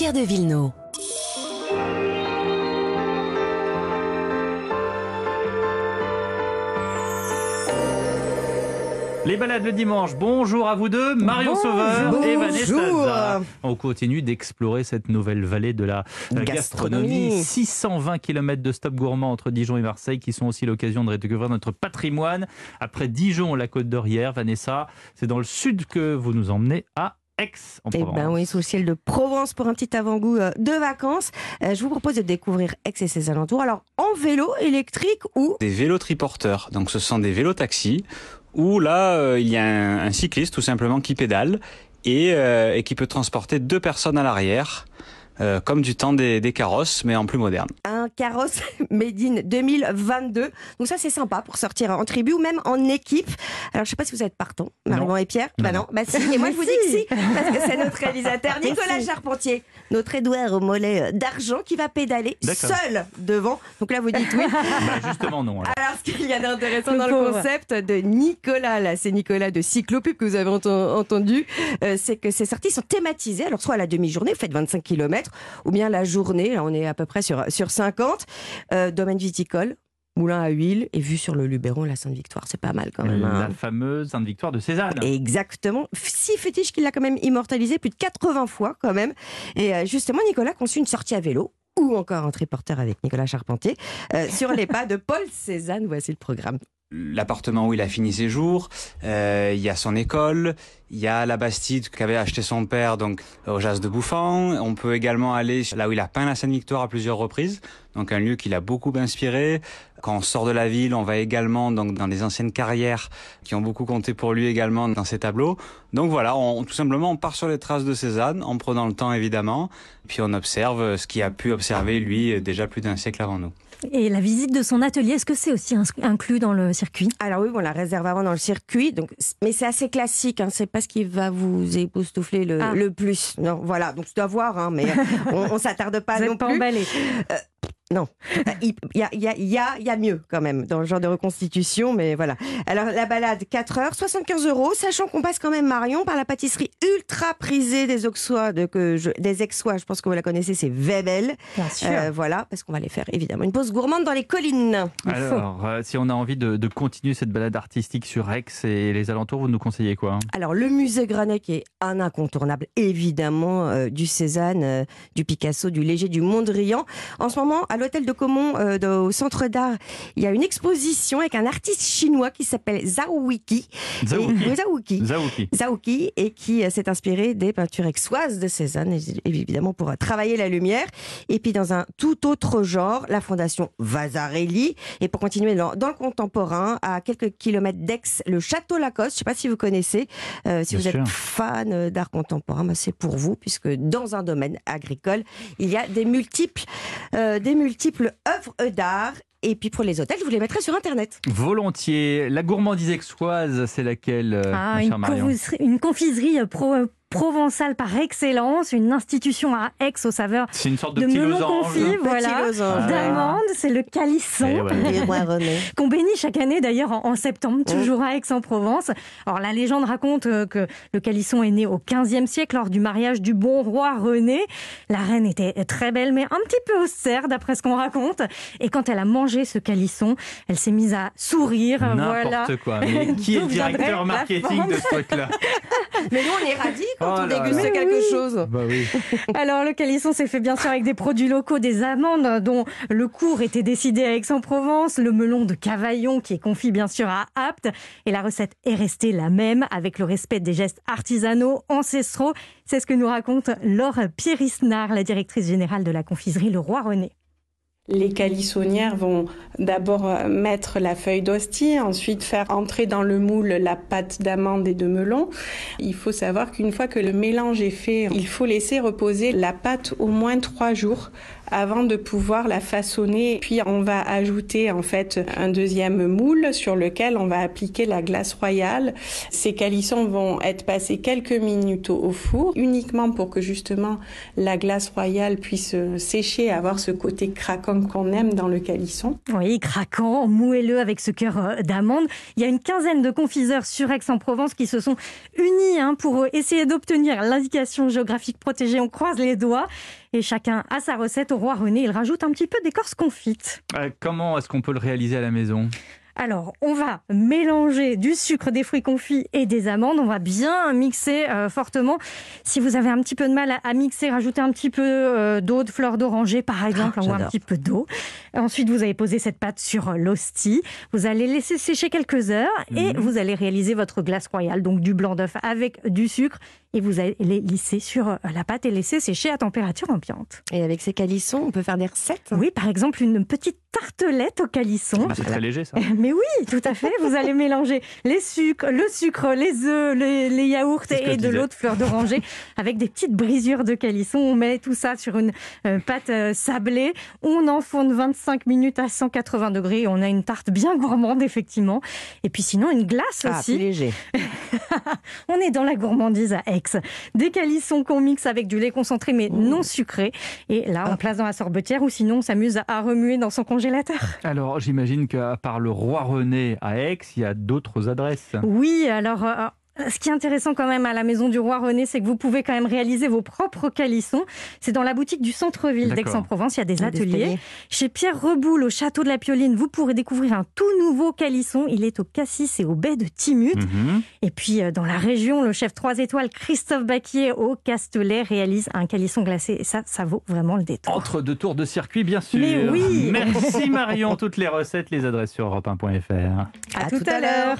Pierre de Villeneuve. Les balades le dimanche, bonjour à vous deux, Marion Sauveur et Vanessa. On continue d'explorer cette nouvelle vallée de la gastronomie. Gastronomie. 620 km de stop gourmand entre Dijon et Marseille qui sont aussi l'occasion de redécouvrir notre patrimoine. Après Dijon, la Côte d'Orière, Vanessa, c'est dans le sud que vous nous emmenez à Aix en Eh ben oui, sous le ciel de Provence pour un petit avant-goût euh, de vacances. Euh, je vous propose de découvrir Aix et ses alentours. Alors, en vélo électrique ou des vélos triporteurs. Donc ce sont des vélos taxis où là euh, il y a un, un cycliste tout simplement qui pédale et, euh, et qui peut transporter deux personnes à l'arrière. Euh, comme du temps des, des carrosses, mais en plus moderne. un carrosse Made in 2022. Donc ça, c'est sympa pour sortir en tribu ou même en équipe. Alors, je sais pas si vous êtes partant, Marion Non. et Pierre. Bah non, bah si. Et moi, je vous dis que si, parce que c'est notre réalisateur Nicolas Charpentier, notre Édouard au mollet euh, d'argent qui va pédaler seul devant. Donc là, vous dites oui. Bah, justement non. alors. Alors, ce qu'il y a d'intéressant dans le concept de Nicolas, là, c'est Nicolas de Cyclopub que vous avez enten- entendu, euh, c'est que ces sorties sont thématisées. Alors, soit à la demi-journée, vous faites 25 km, ou bien la journée, là, on est à peu près sur, sur 50, euh, domaine viticole, moulin à huile, et vue sur le Luberon, la Sainte-Victoire. C'est pas mal quand même. hein. La fameuse Sainte Victoire de Cézanne. Exactement. Si fétiche qu'il l'a quand même immortalisé plus de 80 fois quand même. Et euh, justement, Nicolas a conçu une sortie à vélo ou encore un triporteur avec Nicolas Charpentier euh, sur les pas de Paul Cézanne. Voici le programme. L'appartement où il a fini ses jours, euh, il y a son école, il y a la Bastide qu'avait acheté son père donc au Jas de Bouffant. On peut également aller là où il a peint la Sainte-Victoire à plusieurs reprises, donc un lieu qui l'a beaucoup inspiré. Quand on sort de la ville, on va également donc dans des anciennes carrières qui ont beaucoup compté pour lui également dans ses tableaux. Donc voilà, on, tout simplement on part sur les traces de Cézanne en prenant le temps évidemment, puis on observe ce qu'il a pu observer lui déjà plus d'un siècle avant nous. Et la visite de son atelier, est-ce que c'est aussi inclus dans le circuit? Alors oui, on la réserve avant dans le circuit, donc mais c'est assez classique. Hein, c'est pas ce qui va vous époustoufler le, Ah. le plus. Non, voilà. Donc c'est à voir, hein, mais on, on s'attarde pas Vous non n'êtes pas plus. emballé Non, Euh, il y a, y, a, y, a, y a mieux quand même dans le genre de reconstitution, mais voilà. Alors la balade 4 heures, 75 euros, sachant qu'on passe quand même Marion par la pâtisserie ultra prisée des Auxois, de, que je, des Aixois, je pense que vous la connaissez, c'est Webel. Bien sûr. Euh, voilà, parce qu'on va aller faire évidemment une pause gourmande dans les collines. Alors, euh, si on a envie de, de continuer cette balade artistique sur Aix et les alentours, vous nous conseillez quoi? Hein Alors le musée Granet qui est un incontournable évidemment euh, du Cézanne, euh, du Picasso, du Léger, du Mondrian. En ce moment à l'hôtel de Caumont euh, de- au centre d'art, il y a une exposition avec un artiste chinois qui s'appelle Zhao Wiki. Zaouki. Et, qui euh, s'est inspiré des peintures aixoises de Cézanne, évidemment pour euh, travailler la lumière. Et puis dans un tout autre genre, la fondation Vasarely. Et pour continuer dans, dans le contemporain, à quelques kilomètres d'Aix, le Château Lacoste. Je ne sais pas si vous connaissez. Euh, si Bien vous sûr. êtes fan d'art contemporain, bah, c'est pour vous, puisque dans un domaine agricole, il y a des multiples, euh, des multiples œuvres d'art. Et puis pour les hôtels, je vous les mettrai sur Internet. Volontiers. La gourmandise aixoise, c'est laquelle, euh, Ah, ma une, Marion confiserie, une confiserie pro- provençale par excellence, une institution à Aix aux saveurs C'est une sorte de, de melon confit, voilà, d'amande, c'est le calisson. Eh ouais. Qu'on bénit chaque année d'ailleurs en, en septembre, toujours à Aix-en-Provence. Alors la légende raconte euh, que le calisson est né au XVe siècle lors du mariage du bon roi René. La reine était très belle mais un petit peu austère d'après ce qu'on raconte. Et quand elle a mangé ce calisson, elle s'est mise à sourire. N'importe Voilà. quoi. Mais qui est le directeur marketing de ce truc-là? Mais nous, on est radis quand Oh on déguste là. quelque Oui. chose. Bah oui. Alors le calisson s'est fait bien sûr avec des produits locaux, des amandes dont le cours était décidé à Aix-en-Provence, le melon de Cavaillon qui est confit bien sûr à Apt et la recette est restée la même avec le respect des gestes artisanaux, ancestraux. C'est ce que nous raconte Laure Pierisnard, la directrice générale de la confiserie Le Roi René. Les calissonnières vont d'abord euh, mettre la feuille d'hostie, ensuite faire entrer dans le moule la pâte d'amande et de melon. Il faut savoir qu'une fois que le mélange est fait, il faut laisser reposer la pâte au moins trois jours avant de pouvoir la façonner. Puis on va ajouter en fait un deuxième moule sur lequel on va appliquer la glace royale. Ces calissons vont être passés quelques minutes au four, uniquement pour que justement la glace royale puisse sécher, avoir ce côté craquant qu'on aime dans le calisson. Oui, craquant, moelleux avec ce cœur euh, d'amande. Il y a une quinzaine de confiseurs sur Aix-en-Provence qui se sont unis hein, pour essayer d'obtenir l'indication géographique protégée. On croise les doigts et chacun a sa recette. Au roi René, il rajoute un petit peu d'écorce confite. Euh, comment est-ce qu'on peut le réaliser à la maison? Alors, on va mélanger du sucre, des fruits confits et des amandes. On va bien mixer euh, fortement. Si vous avez un petit peu de mal à, mixer, rajoutez un petit peu euh, d'eau, de fleur d'oranger par exemple, ah, ou un petit peu d'eau. Ensuite, vous allez poser cette pâte sur l'hostie. Vous allez laisser sécher quelques heures et mhm. vous allez réaliser votre glace royale, donc du blanc d'œuf avec du sucre et vous allez lisser sur euh, la pâte et laisser sécher à température ambiante. Et avec ces calissons, on peut faire des recettes Oui, par exemple une petite tartelette au calisson. C'est très léger ça. Mais oui, tout à fait. Vous allez mélanger les sucres, le sucre, les œufs, les, yaourts et de l'eau de fleur d'oranger avec des petites brisures de calisson. On met tout ça sur une euh, pâte euh, sablée. On enfourne 25 minutes à 180 degrés. On a une tarte bien gourmande effectivement. Et puis sinon une glace ah, aussi. léger. on est dans la gourmandise à Aix. Des calissons qu'on mixe avec du lait concentré mais non sucré. Et là, on ah. place dans la sorbetière ou sinon on s'amuse à remuer dans son congélateur. Alors j'imagine qu'à part le Roi René à Aix, il y a d'autres adresses. Oui, alors euh, ce qui est intéressant quand même à la Maison du Roi René, c'est que vous pouvez quand même réaliser vos propres calissons. C'est dans la boutique du centre-ville d'Aix-en-Provence. Il y a des ateliers. Chez Pierre Reboul, au château de la Pioline, vous pourrez découvrir un tout nouveau calisson. Il est au Cassis et au baie de Timut. Mhm. Et puis, euh, dans la région, le chef 3 étoiles Christophe Baquier au Castelet réalise un calisson glacé. Et ça, ça vaut vraiment le détour. Entre deux tours de circuit, bien sûr. Mais oui Merci Marion. Toutes les recettes, les adresses sur europe1.fr. À, tout, à l'heure.